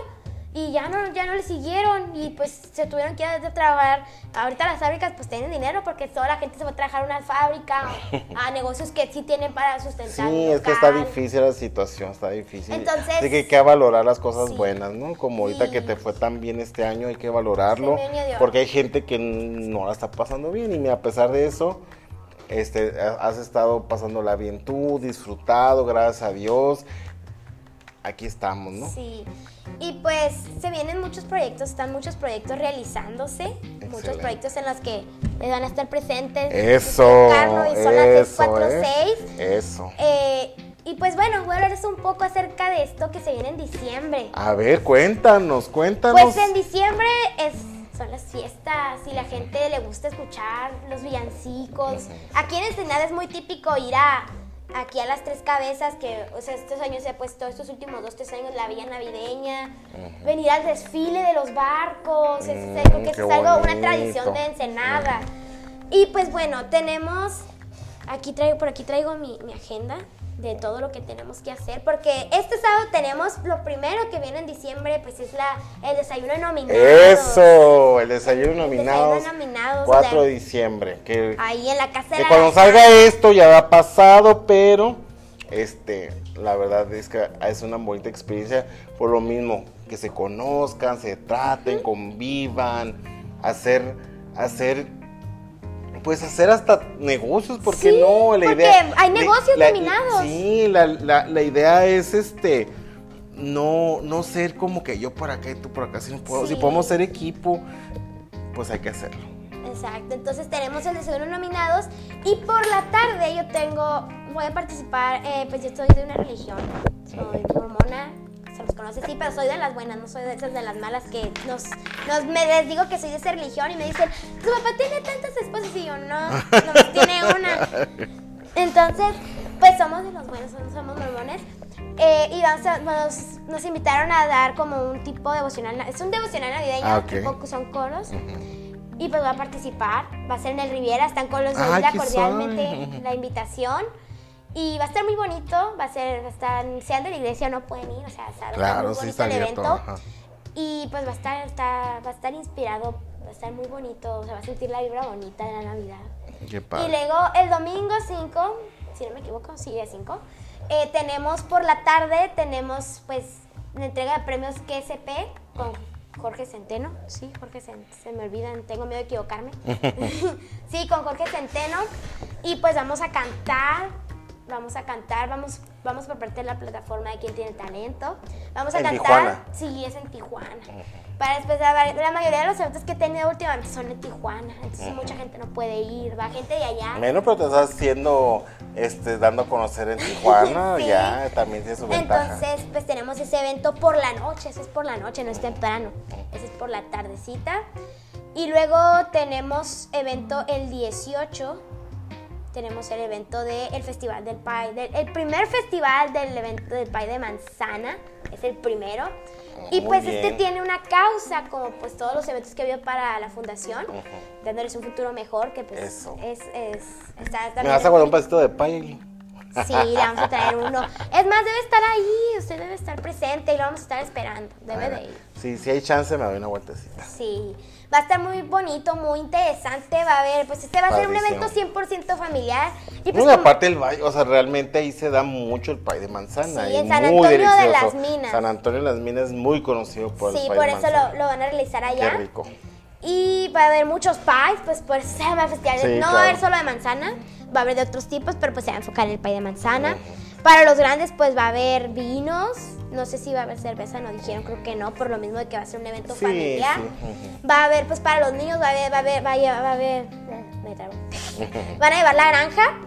y ya no, ya no le siguieron y pues se tuvieron que ir a trabajar. Ahorita las fábricas pues tienen dinero porque toda la gente se va a trabajar a una fábrica, a negocios que sí tienen para sustentar. Sí, es que está difícil la situación, está difícil. Entonces, Así que hay que valorar las cosas buenas, ¿no? Como ahorita que te fue tan bien este año, hay que valorarlo. Porque hay gente que no la está pasando bien y a pesar de eso, este, has estado pasándola bien tú, disfrutado, gracias a Dios. Aquí estamos, ¿no? Sí. Y pues se vienen muchos proyectos, están muchos proyectos realizándose, muchos proyectos en los que les van a estar presentes. Eso. Carlos, y son las 4, 6. Eso. Eh, y pues bueno, voy a hablarles un poco acerca de esto que se viene en diciembre. A ver, cuéntanos, cuéntanos. Pues en diciembre es, son las fiestas y la gente le gusta escuchar los villancicos. Aquí en Ensenada es muy típico ir a aquí a las tres cabezas, que o sea, estos años se ha puesto, estos últimos dos, tres años, la villa navideña, venir al desfile de los barcos, es, mm, creo que es algo, una tradición de Ensenada. Y pues bueno, tenemos, aquí traigo, por aquí traigo mi, mi agenda de todo lo que tenemos que hacer, porque este sábado tenemos lo primero que viene en diciembre, pues es la el desayuno de nominados. Eso, el desayuno de nominados. 4 de diciembre, que ahí en la casa que cuando salga esto ya ha pasado, pero este, la verdad es que es una bonita experiencia por lo mismo que se conozcan, se traten, convivan, hacer hacer pues hacer hasta negocios, ¿por qué no? La porque hay negocios dominados. Sí, la, la, idea es este no, no ser como que yo por acá y tú por acá. Si, si podemos ser equipo, pues hay que hacerlo. Exacto, entonces tenemos el desayuno nominados y por la tarde yo tengo, voy a participar, eh, pues yo soy de una religión, soy mormona, conoce, sí, pero soy de las buenas, no soy de esas de las malas que nos, nos me les digo que soy de esa religión y me dicen, tu papá tiene tantas esposas y yo no, no tiene una. Entonces, pues somos de los buenos, somos mormones. Eh, y vamos a, nos, nos, invitaron a dar como un tipo devocional, es un devocional navideño, ah, son coros. Y pues voy a participar, va a ser en el Riviera, están con los de cordialmente la invitación. Y va a estar muy bonito, va a ser, va a estar, sean de la iglesia no pueden ir, o sea, claro, muy bonito el evento. Y pues va a estar, va a estar inspirado, va a estar muy bonito, o sea, va a sentir la vibra bonita de la Navidad. Qué padre. Y luego el domingo 5, si no me equivoco, sí, es 5, eh, tenemos por la tarde, tenemos pues la entrega de premios KSP con Jorge Centeno, sí, Jorge Centeno, se me olvidan, tengo miedo de equivocarme. sí, con Jorge Centeno. Y pues vamos a cantar, vamos a cantar, vamos, vamos por parte de la plataforma de quien tiene talento. Vamos a ¿En cantar. Tijuana? Sí, es en Tijuana. Para después, la mayoría de los eventos que he tenido últimamente son en Tijuana, entonces mucha gente no puede ir, va gente de allá. Menos, pero te estás haciendo, este, dando a conocer en Tijuana, ya también tiene su ventaja. Entonces, pues tenemos ese evento por la noche, ese es por la noche, no es temprano, ese es por la tardecita. Y luego tenemos evento el 18 tenemos el evento del Festival del Pay, el primer festival del evento del Pay de Manzana, es el primero. y pues este tiene una causa, como pues todos los eventos que ha habido para la fundación, dándoles un futuro mejor, que pues Eso. es, es está, ¿Me vas a guardar un pasito de pay? Sí, le vamos a traer uno. Es más, debe estar ahí, usted debe estar presente y lo vamos a estar esperando. Debe de ir. Sí, si hay chance me doy una vueltecita. Sí. Va a estar muy bonito, muy interesante. Va a haber, pues este va a ser un evento 100% familiar. Y pues, aparte el o sea, realmente ahí se da mucho el pay de manzana. Sí, en San Antonio de las Minas. San Antonio de las Minas es muy conocido por sí, el pay por eso lo, lo, van a realizar allá. Qué rico. Y va a haber muchos pies, pues por eso se llama festival. no va a haber solo de manzana, va a haber de otros tipos, pero pues se va a enfocar en el pie de manzana. Para los grandes, pues va a haber vinos. No sé si va a haber cerveza, no dijeron, creo que no, por lo mismo de que va a ser un evento familiar. Va a haber, pues para los niños, va a haber, va a haber, va a haber, me Van a llevar la granja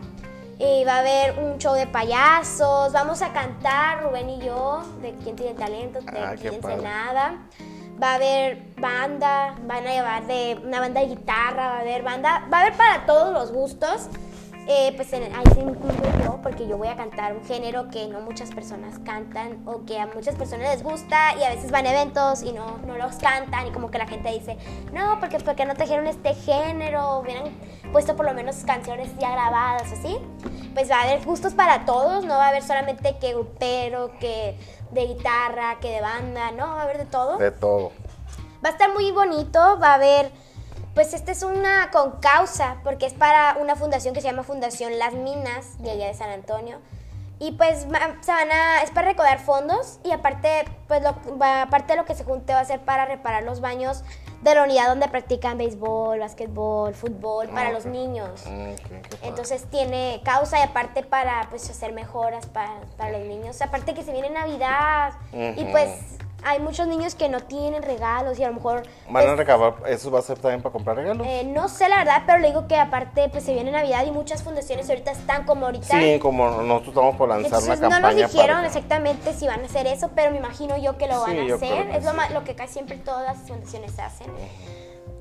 y va a haber un show de payasos. Vamos a cantar, Rubén y yo, de quién tiene talento, de ah, quién se nada va a haber banda, van a llevar de una banda de guitarra, va a haber banda, va a haber para todos los gustos. Eh, pues ahí se incluyo yo porque yo voy a cantar un género que no muchas personas cantan o que a muchas personas les gusta y a veces van a eventos y no, no los cantan y como que la gente dice, no, porque porque no trajeron este género, hubieran puesto por lo menos canciones ya grabadas, así. Pues va a haber gustos para todos, no va a haber solamente que grupero, que de guitarra, que de banda, ¿no? Va a haber de todo. De todo. Va a estar muy bonito, va a haber, pues esta es una con causa, porque es para una fundación que se llama Fundación Las Minas, de allá de San Antonio. Y pues se van a, es para recaudar fondos y aparte, pues lo, aparte de lo que se junte va a ser para reparar los baños de la unidad donde practican béisbol, básquetbol, fútbol para los niños. Ah, Entonces tiene causa y aparte para pues hacer mejoras para, para los niños. Aparte que se viene Navidad y pues hay muchos niños que no tienen regalos y a lo mejor... ¿Van a pues, recabar? ¿Eso va a ser también para comprar regalos? Eh, no sé la verdad, pero le digo que aparte pues se viene Navidad y muchas fundaciones ahorita están como ahorita... Sí, como nosotros estamos por lanzar una campaña no nos dijeron exactamente si van a hacer eso, pero me imagino yo que lo van a hacer. Es lo, lo, que casi siempre todas las fundaciones hacen.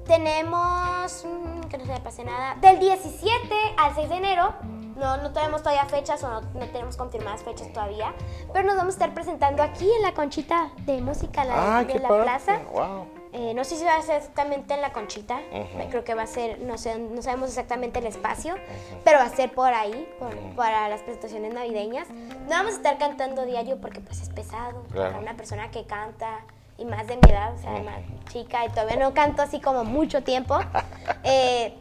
Tenemos, mm, que no se me pase nada, del 17 al 6 de enero, no, no tenemos todavía fechas o no, tenemos confirmadas fechas todavía, pero nos vamos a estar presentando aquí en la conchita de música la, de la plaza. Eh, no sé si va a ser exactamente en la conchita, creo que va a ser, no, sé, no sabemos exactamente el espacio, pero va a ser por ahí, para las presentaciones navideñas. No vamos a estar cantando diario porque pues es pesado, para una persona que canta y más de mi edad, o sea, más chica y todavía no canto así como mucho tiempo, eh,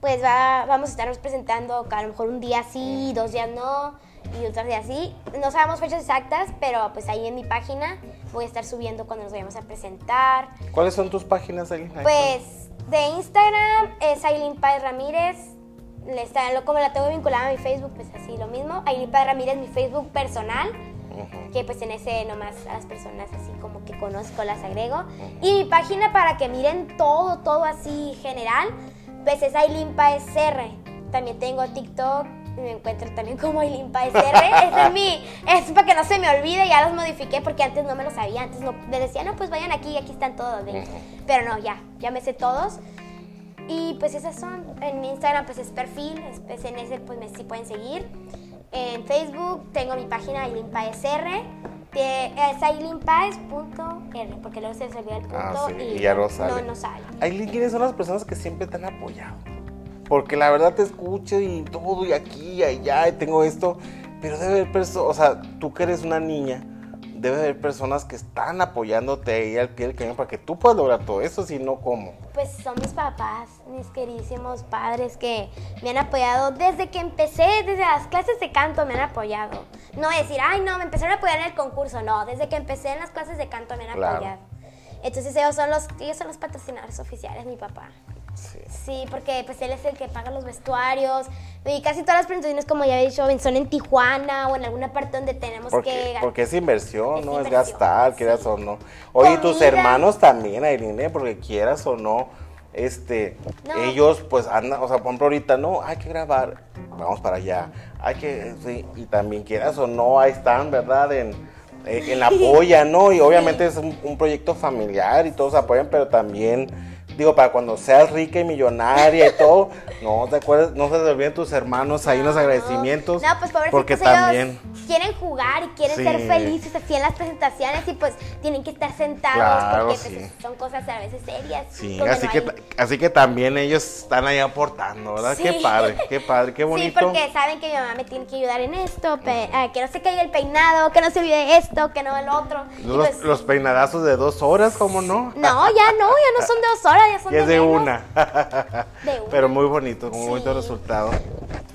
pues va, vamos a estarnos presentando a lo mejor un día sí, dos días no y otros días sí. No sabemos fechas exactas, pero pues ahí en mi página voy a estar subiendo cuando nos vayamos a presentar. ¿Cuáles son tus páginas, ahí? Pues de Instagram es Ailin Páez Ramírez. Está, como la tengo vinculada a mi Facebook, pues así lo mismo. Ailin Páez Ramírez, mi Facebook personal que pues en ese nomás a las personas así como que conozco las agrego. Y mi página para que miren todo, todo así general, pues es Ailimpa SR. También tengo TikTok, me encuentro también como Ailimpa SR. es mi, es para que no se me olvide, ya los modifiqué porque antes no me lo sabía, antes no, me decía, no, pues vayan aquí, aquí están todos. Pero no, ya, ya me sé todos. Y pues esas son, en mi Instagram pues es perfil, pues en ese pues me sí pueden seguir. En Facebook tengo mi página AilinPaesR, es ailinpaes.r, porque luego se les olvida el ah, punto y, ya no, sale. no, sale. Ailin, ¿quiénes son las personas que siempre te han apoyado? Porque la verdad te escucho y todo, y aquí, y allá, y tengo esto, pero debe haber personas, o sea, tú que eres una niña, debe haber personas que están apoyándote ahí al pie del cañón para que tú puedas lograr todo eso, si no, ¿cómo? Pues son mis papás, mis queridísimos padres que me han apoyado desde que empecé, desde las clases de canto me han apoyado. No decir, ay, no, me empezaron a apoyar en el concurso, no, desde que empecé en las clases de canto me han apoyado. Entonces ellos son los, ellos son los patrocinadores oficiales, mi papá. Sí. porque pues él es el que paga los vestuarios y casi todas las presentaciones, como ya he dicho, son en Tijuana o en alguna parte donde tenemos que... Porque es inversión, ¿no? Es gastar, quieras o no. Oye, tus hermanos también, Aileen, porque quieras o no, este, ellos pues andan, o sea, por ejemplo ahorita, no, hay que grabar, vamos para allá, hay que, sí, y también quieras o no, ahí están, ¿verdad? En, en la polla, ¿no? Y obviamente es un, un proyecto familiar y todos apoyan, pero también digo, para cuando seas rica y millonaria y todo, no te acuerdes, no se te olviden tus hermanos ahí en los agradecimientos. No, pues pobrecitos porque ellos también quieren jugar y quieren Sí. ser felices así en las presentaciones y pues tienen que estar sentados Claro, porque sí. pues, son cosas a veces serias. Sí, así no que, así que también ellos están ahí aportando, ¿verdad? Sí. Qué padre, qué padre, qué bonito. Sí, porque saben que mi mamá me tiene que ayudar en esto, que no se caiga el peinado, que no se olvide esto, que no el otro. Los, pues, los peinadazos de dos horas, ¿cómo no? No, ya no, ya no son de dos horas, ya son Y es de menos. una. De una. Pero muy bonito, muy Sí. bonito resultado.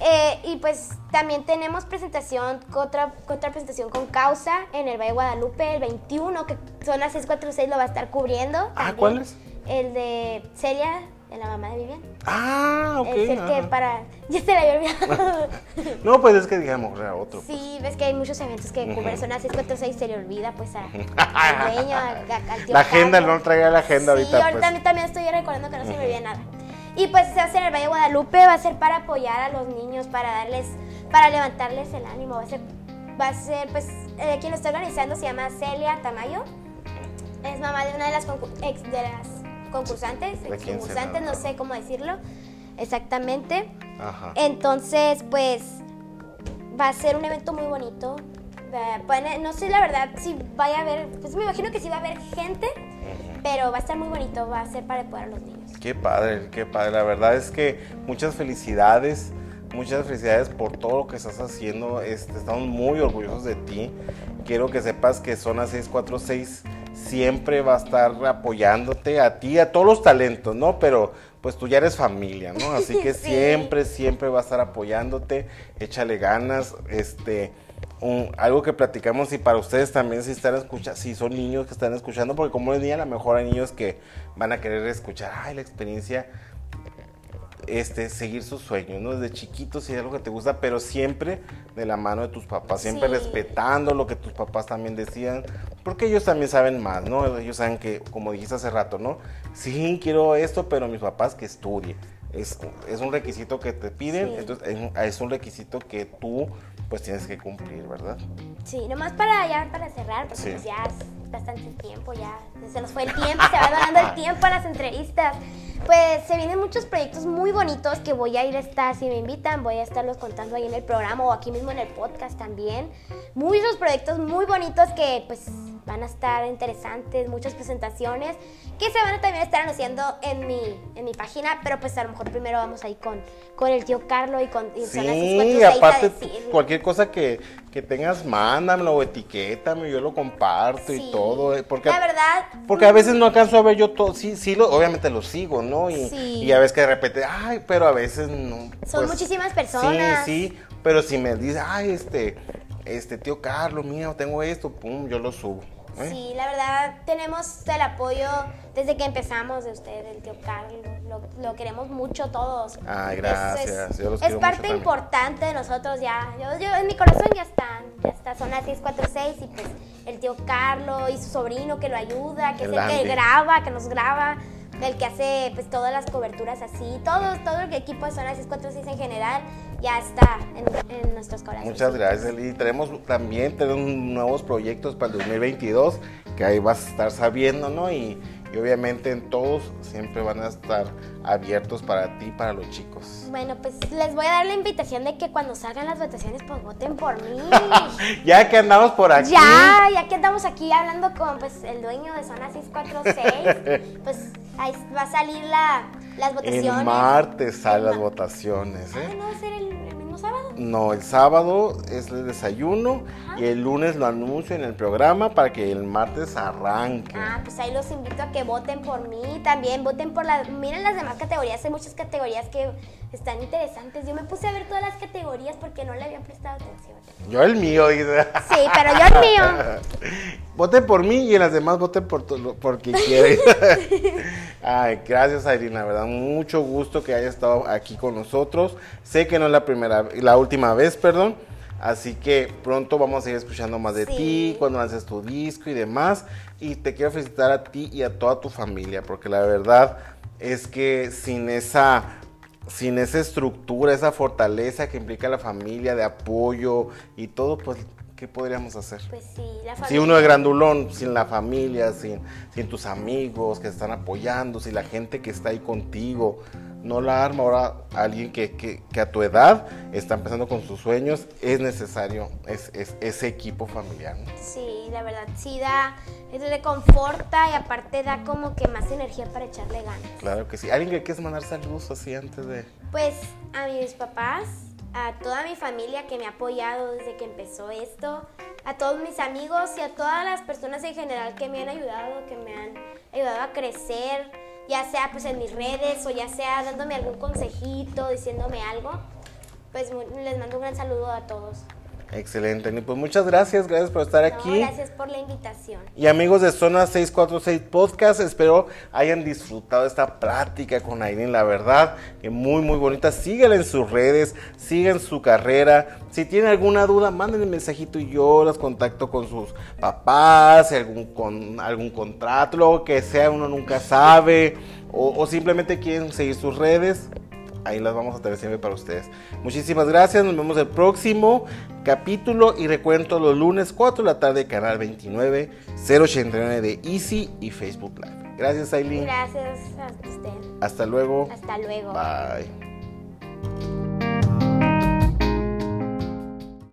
Eh, y pues también tenemos presentación, otra, otra presentación con causa en el Valle de Guadalupe el 21, que son las 646, lo va a estar cubriendo. Ah. ¿cuál es? El de Celia, de la mamá de Vivian. Ah, ok. es el que para... Ya se la había olvidado. No, pues es que digamos, era otro. pues. sí, ves que hay muchos eventos que cubren, son las 646, se le olvida pues a- al dueño, al tío La agenda, Carlos. no traiga la agenda sí, ahorita. ahorita pues. también estoy recordando que no se me olvide nada. Y pues se va a hacer en el Valle de Guadalupe, va a ser para apoyar a los niños, para darles, para levantarles el ánimo. Va a ser, va a ser pues, eh, quien lo está organizando se llama Celia Tamayo. Es mamá de una de las, de las concursantes, ¿De ex quién concursantes, no sé cómo decirlo exactamente. Ajá. Entonces, pues, va a ser un evento muy bonito. No sé la verdad si vaya a haber, pues me imagino que sí va a haber gente, pero va a estar muy bonito, va a ser para apoyar a los niños. Qué padre, qué padre. La verdad es que muchas felicidades, muchas felicidades por todo lo que estás haciendo. Este, estamos muy orgullosos de ti. Quiero que sepas que Zona 646 siempre va a estar apoyándote a ti, a todos los talentos, ¿no? Pero pues tú ya eres familia, ¿no? Así que Sí. siempre, siempre va a estar apoyándote. Échale ganas, este... un- algo que platicamos y para ustedes también si están escuchando, si son niños que están escuchando, porque como es niña, a lo mejor hay niños que van a querer escuchar, ay, la experiencia, este, seguir sus sueños, ¿no? Desde chiquito si es algo que te gusta, pero siempre de la mano de tus papás, siempre Sí. respetando lo que tus papás también decían, porque ellos también saben más, ¿no? Ellos saben que, como dijiste hace rato, ¿no? Sí, quiero esto, pero mis papás que estudie. Es, es un requisito que te piden, Sí. entonces es un- requisito que tú pues tienes que cumplir, ¿verdad? Sí, nomás para ya para cerrar, porque Sí. pues ya es bastante tiempo, ya se nos fue el tiempo, se va dando el tiempo a las entrevistas. Pues se vienen muchos proyectos muy bonitos que voy a ir a estar, si me invitan, voy a estarlos contando ahí en el programa o aquí mismo en el podcast también. Muchos proyectos muy bonitos que pues van a estar interesantes, muchas presentaciones que se van a también estar anunciando en mi, en mi página, pero pues a lo mejor primero vamos ahí con, con el tío Carlo y con y Sí, 646 a aparte cualquier cosa que, que tengas, mándamelo o etiquétame, yo lo comparto y Sí. todo, eh, porque La verdad, Porque a veces no alcanzo a ver yo todo, sí, sí, lo, obviamente lo sigo, ¿no? Y, Sí. y a veces que de repente, ay, pero a veces no. Son muchísimas personas. Sí, sí, pero si me dice, ay, este, este tío Carlos, mío, tengo esto, pum, yo lo subo. ¿eh? Sí, la verdad tenemos el apoyo desde que empezamos de usted, del tío Carlos. Lo, lo queremos mucho todos. Ay, gracias, Es, yo los es quiero parte mucho importante de nosotros ya. Yo, yo- en mi corazón ya están. Ya está, son las 646 y pues el tío Carlos y su sobrino que lo ayuda, que El es el que graba, que nos graba. El que hace pues todas las coberturas así, todo, todo el equipo de Zona 646 en general ya está en, en nuestros corazones. Muchas gracias, Eli. Tenemos también tenemos nuevos proyectos para el 2022 que ahí vas a estar sabiendo, ¿no? Y, y obviamente en todos siempre van a estar abiertos para ti, para los chicos. Bueno, pues les voy a dar la invitación de que cuando salgan las votaciones, pues voten por mí. Ya que andamos por aquí. ya, ya que andamos aquí hablando con pues el dueño de Zona 646, pues ahí va a salir la, las votaciones. El martes salen las ma- votaciones, Ah, ¿eh? ¿no va a ser el, el mismo sábado? No, el sábado es el desayuno y el lunes lo anuncio en el programa para que el martes arranque. Ah, pues ahí los invito a que voten por mí, también voten por las, miren las demás categorías, hay muchas categorías que están interesantes. Yo me puse a ver todas las categorías porque no le había prestado atención. Yo el mío, dice. Sí, pero yo el mío. Voten por mí y en las demás voten por, tu- por quien quieren. Ay, gracias, Irina, la verdad, mucho gusto que hayas estado aquí con nosotros. Sé que no es la primera, la última vez, perdón. Así que pronto vamos a ir escuchando más de Sí. ti, cuando lances tu disco y demás. Y te quiero felicitar a ti y a toda tu familia, porque la verdad es que sin esa sin esa estructura, esa fortaleza que implica la familia de apoyo y todo, pues ¿qué podríamos hacer? Pues sí, la familia. Si uno es grandulón, sin la familia, sin, sin tus amigos que están apoyando, si la gente que está ahí contigo no la arma, ahora alguien que, que, que a tu edad está empezando con sus sueños, es necesario es, es- ese equipo familiar. ¿no? Sí, la verdad, sí da, eso le conforta y aparte da como que más energía para echarle ganas. Claro que sí. ¿Alguien que quieres mandar saludos así antes de...? Pues a mis papás, a toda mi familia que me ha apoyado desde que empezó esto, a todos mis amigos y a todas las personas en general que me han ayudado, que me han ayudado a crecer, ya sea pues en mis redes o ya sea dándome algún consejito, diciéndome algo. Pues les mando un gran saludo a todos. Excelente, Ani. Pues muchas gracias, gracias por estar No, aquí. gracias por la invitación. Y amigos de Zona 646 Podcast, espero hayan disfrutado esta plática con Aileen, la verdad, que muy muy bonita. Síganla en sus redes, sigan su carrera. Si tienen alguna duda, manden un mensajito y yo las contacto con sus papás, algún, con, algún contrato, lo que sea, uno nunca sabe. O, o simplemente quieren seguir sus redes, ahí las vamos a tener siempre para ustedes. Muchísimas gracias, nos vemos el próximo capítulo y recuerden todos los lunes 4 de la tarde, canal 29, 089 de Easy y Facebook Live. Gracias, Aileen. Gracias a usted. Hasta luego. Hasta luego. Bye.